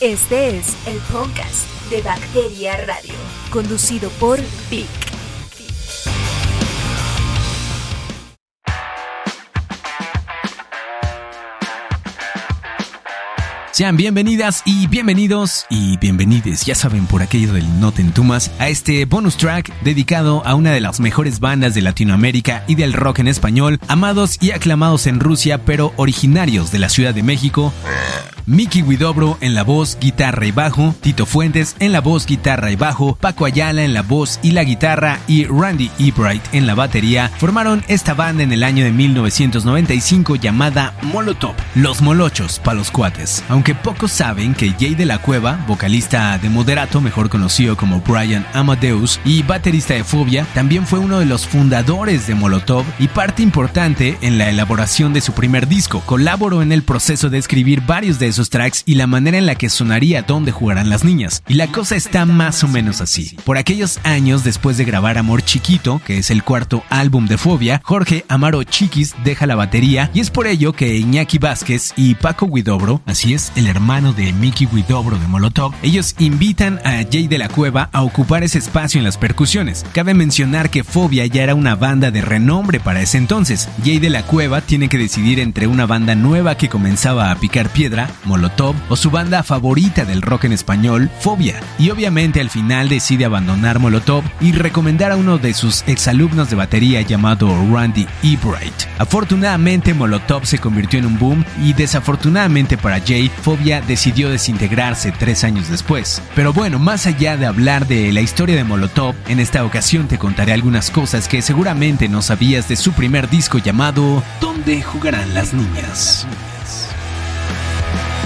Este es el podcast de Bacteria Radio, conducido por Vic. Sean bienvenidas y bienvenidos y bienvenides, ya saben, por aquello del No Te Entumas, a este bonus track dedicado a una de las mejores bandas de Latinoamérica y del rock en español, amados y aclamados en Rusia, pero originarios de la Ciudad de México. Mickey Widobro en la voz, guitarra y bajo, Tito Fuentes en la voz, guitarra y bajo, Paco Ayala en la voz y la guitarra y Randy Ebright en la batería formaron esta banda en el año de 1995 llamada Molotov, Los Molochos pa' los cuates. Aunque pocos saben que Jay de la Cueva, vocalista de Moderato, mejor conocido como Brian Amadeus, y baterista de Fobia, también fue uno de los fundadores de Molotov y parte importante en la elaboración de su primer disco. Colaboró en el proceso de escribir varios de tracks y la manera en la que sonaría Dónde jugarán las niñas. Y la cosa está más o menos así. Por aquellos años después de grabar Amor Chiquito, que es el cuarto álbum de Fobia, Jorge Amaro Chiquis deja la batería y es por ello que Iñaki Vázquez y Paco Guidobro, así es, el hermano de Mickey Guidobro de Molotov, ellos invitan a Jay de la Cueva a ocupar ese espacio en las percusiones. Cabe mencionar que Fobia ya era una banda de renombre para ese entonces. Jay de la Cueva tiene que decidir entre una banda nueva que comenzaba a picar piedra, Molotov o su banda favorita del rock en español, Fobia. Y obviamente al final decide abandonar Molotov y recomendar a uno de sus exalumnos de batería llamado Randy Ebright. Afortunadamente Molotov se convirtió en un boom y desafortunadamente para Jay, Fobia decidió desintegrarse tres años después. Pero bueno, más allá de hablar de la historia de Molotov, en esta ocasión te contaré algunas cosas que seguramente no sabías de su primer disco llamado ¿Dónde jugarán las niñas?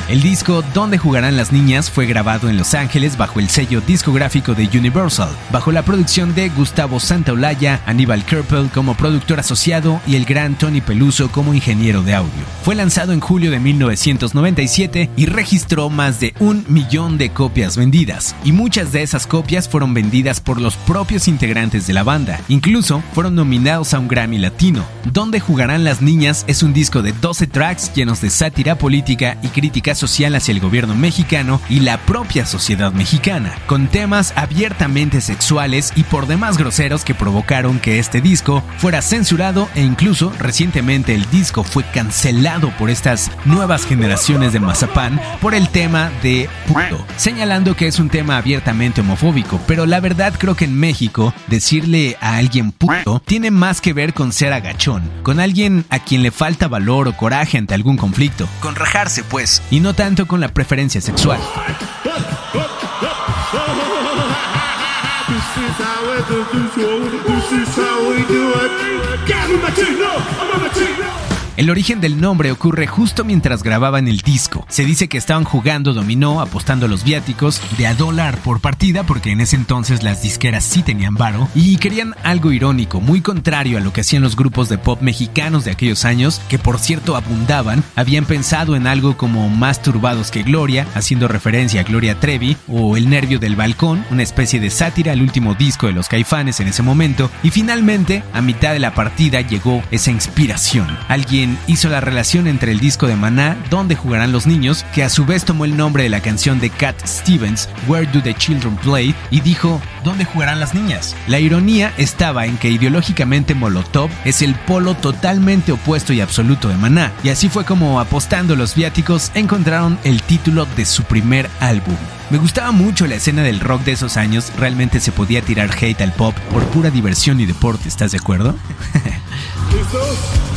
El disco Donde jugarán las niñas fue grabado en Los Ángeles bajo el sello discográfico de Universal, bajo la producción de Gustavo Santaolalla, Aníbal Kerpel como productor asociado y el gran Tony Peluso como ingeniero de audio. Fue lanzado en julio de 1997 y registró más de un millón de copias vendidas, y muchas de esas copias fueron vendidas por los propios integrantes de la banda. Incluso fueron nominados a un Grammy Latino. Donde jugarán las niñas es un disco de 12 tracks llenos de sátira política y social hacia el gobierno mexicano y la propia sociedad mexicana, con temas abiertamente sexuales y por demás groseros que provocaron que este disco fuera censurado e incluso recientemente el disco fue cancelado por estas nuevas generaciones de Mazapán por el tema de puto, señalando que es un tema abiertamente homofóbico, pero la verdad creo que en México decirle a alguien puto tiene más que ver con ser agachón, con alguien a quien le falta valor o coraje ante algún conflicto, con rajarse pues, y no tanto con la preferencia sexual. El origen del nombre ocurre justo mientras grababan el disco. Se dice que estaban jugando dominó, apostando los viáticos de a dólar por partida, porque en ese entonces las disqueras sí tenían varo, y querían algo irónico, muy contrario a lo que hacían los grupos de pop mexicanos de aquellos años, que por cierto abundaban, habían pensado en algo como Más turbados que Gloria, haciendo referencia a Gloria Trevi, o El nervio del balcón, una especie de sátira al último disco de los caifanes en ese momento, y finalmente, a mitad de la partida llegó esa inspiración. Alguien hizo la relación entre el disco de Maná, Donde jugarán los niños, que a su vez tomó el nombre de la canción de Cat Stevens, Where Do the Children Play, y dijo, ¿Dónde jugarán las niñas? La ironía estaba en que ideológicamente Molotov es el polo totalmente opuesto y absoluto de Maná, y así fue como apostando los viáticos encontraron el título de su primer álbum. Me gustaba mucho la escena del rock de esos años, realmente se podía tirar hate al pop por pura diversión y deporte, ¿estás de acuerdo?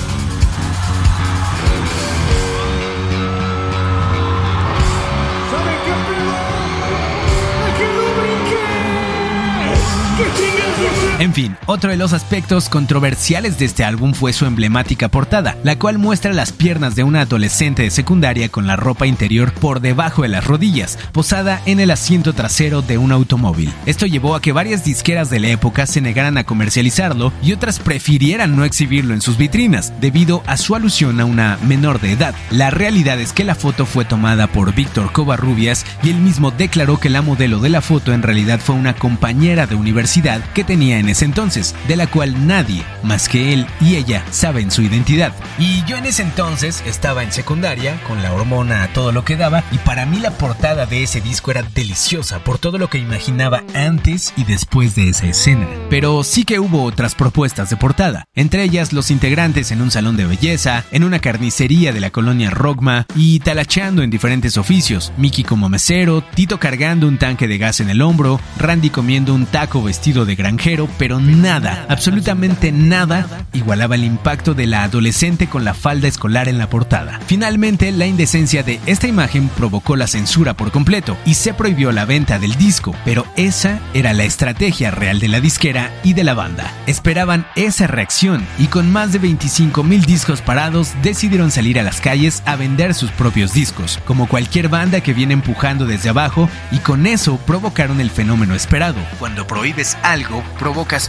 En fin, otro de los aspectos controversiales de este álbum fue su emblemática portada, la cual muestra las piernas de una adolescente de secundaria con la ropa interior por debajo de las rodillas, posada en el asiento trasero de un automóvil. Esto llevó a que varias disqueras de la época se negaran a comercializarlo y otras prefirieran no exhibirlo en sus vitrinas, debido a su alusión a una menor de edad. La realidad es que la foto fue tomada por Víctor Covarrubias y él mismo declaró que la modelo de la foto en realidad fue una compañera de universidad que tenía tenía en ese entonces, de la cual nadie más que él y ella saben su identidad. Y yo en ese entonces estaba en secundaria, con la hormona a todo lo que daba, y para mí la portada de ese disco era deliciosa por todo lo que imaginaba antes y después de esa escena. Pero sí que hubo otras propuestas de portada, entre ellas los integrantes en un salón de belleza, en una carnicería de la colonia Rogma y talacheando en diferentes oficios, Mickey como mesero, Tito cargando un tanque de gas en el hombro, Randy comiendo un taco vestido de granjero, pero nada, absolutamente nada, igualaba el impacto de la adolescente con la falda escolar en la portada. Finalmente, la indecencia de esta imagen provocó la censura por completo y se prohibió la venta del disco, pero esa era la estrategia real de la disquera y de la banda. Esperaban esa reacción y con más de 25 mil discos parados decidieron salir a las calles a vender sus propios discos, como cualquier banda que viene empujando desde abajo y con eso provocaron el fenómeno esperado. Cuando prohíbes algo,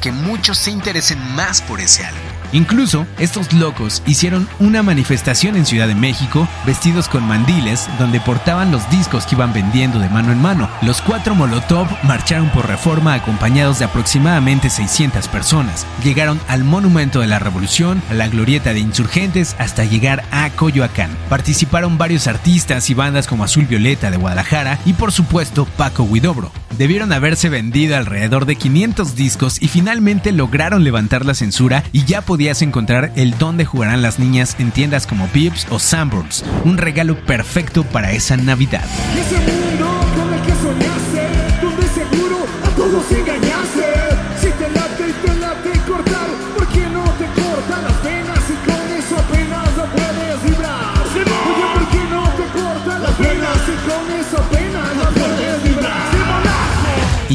que muchos se interesen más por ese algo. Incluso, estos locos hicieron una manifestación en Ciudad de México vestidos con mandiles donde portaban los discos que iban vendiendo de mano en mano. Los cuatro Molotov marcharon por reforma acompañados de aproximadamente 600 personas. Llegaron al Monumento de la Revolución, a la Glorieta de Insurgentes, hasta llegar a Coyoacán. Participaron varios artistas y bandas como Azul Violeta de Guadalajara y por supuesto Paco Huidobro. Debieron haberse vendido alrededor de 500 discos y finalmente lograron levantar la censura y ya encontrar el dónde jugarán las niñas en tiendas como Pips o Sanborns, un regalo perfecto para esa Navidad.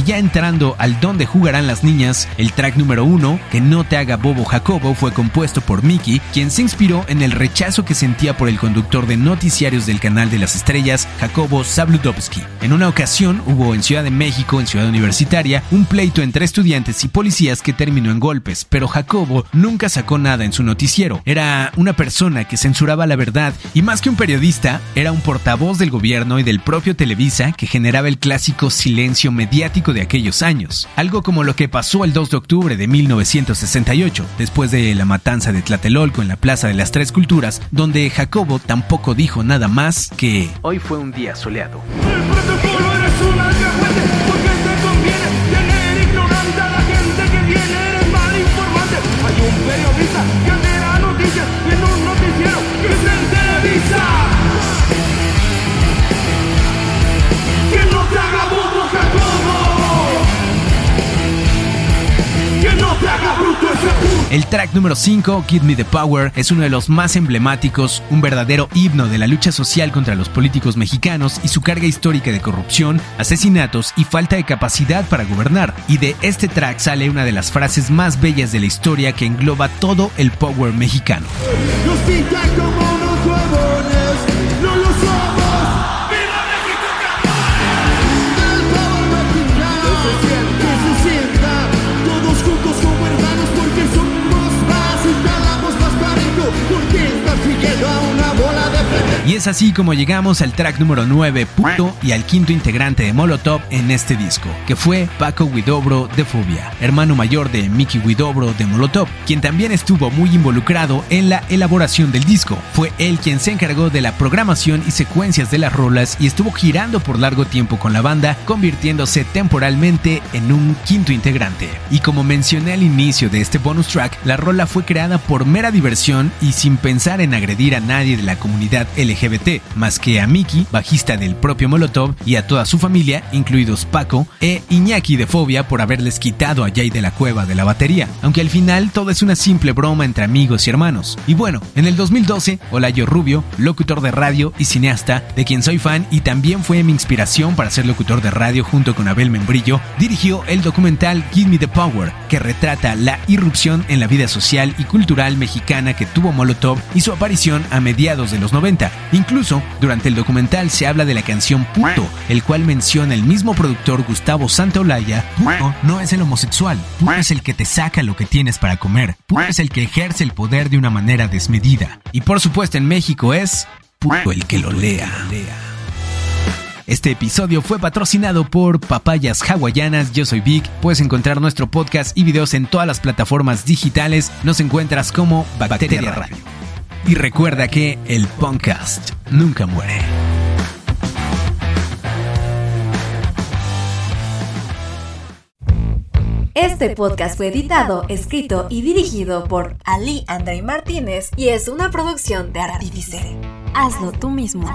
Y ya entrando al dónde jugarán las niñas, el track número uno, Que no te haga bobo Jacobo, fue compuesto por Mickey, quien se inspiró en el rechazo que sentía por el conductor de noticiarios del canal de las estrellas, Jacobo Zabludovsky. En una ocasión hubo en Ciudad de México, en Ciudad Universitaria, un pleito entre estudiantes y policías que terminó en golpes, pero Jacobo nunca sacó nada en su noticiero. Era una persona que censuraba la verdad y más que un periodista, era un portavoz del gobierno y del propio Televisa que generaba el clásico silencio mediático de aquellos años, algo como lo que pasó el 2 de octubre de 1968, después de la matanza de Tlatelolco en la Plaza de las Tres Culturas, donde Jacobo tampoco dijo nada más que hoy fue un día soleado. El track número 5, Give Me the Power, es uno de los más emblemáticos, un verdadero himno de la lucha social contra los políticos mexicanos y su carga histórica de corrupción, asesinatos y falta de capacidad para gobernar. Y de este track sale una de las frases más bellas de la historia que engloba todo el power mexicano. Y es así como llegamos al track número 9, Puto, y al quinto integrante de Molotov en este disco, que fue Paco Huidobro de Fobia, hermano mayor de Mickey Huidobro de Molotov, quien también estuvo muy involucrado en la elaboración del disco. Fue él quien se encargó de la programación y secuencias de las rolas y estuvo girando por largo tiempo con la banda, convirtiéndose temporalmente en un quinto integrante. Y como mencioné al inicio de este bonus track, la rola fue creada por mera diversión y sin pensar en agredir a nadie de la comunidad LGBT, más que a Mickey, bajista del propio Molotov, y a toda su familia, incluidos Paco e Iñaki de Fobia por haberles quitado a Jay de la cueva de la batería, aunque al final todo es una simple broma entre amigos y hermanos. Y bueno, en el 2012, Olayo Rubio, locutor de radio y cineasta, de quien soy fan y también fue mi inspiración para ser locutor de radio junto con Abel Membrillo, dirigió el documental Give Me the Power, que retrata la irrupción en la vida social y cultural mexicana que tuvo Molotov y su aparición a mediados de los 90. Incluso, durante el documental se habla de la canción Puto, el cual menciona el mismo productor Gustavo Santaolalla, Puto no es el homosexual, Puto es el que te saca lo que tienes para comer, Puto es el que ejerce el poder de una manera desmedida. Y por supuesto en México es Puto el que lo lea. Este episodio fue patrocinado por Papayas Hawaianas. Yo soy Vic. Puedes encontrar nuestro podcast y videos en todas las plataformas digitales. Nos encuentras como Bacteria Radio. Y recuerda que el podcast nunca muere. Este podcast fue editado, escrito y dirigido por Ali André Martínez y es una producción de mismo. Hazlo tú mismo.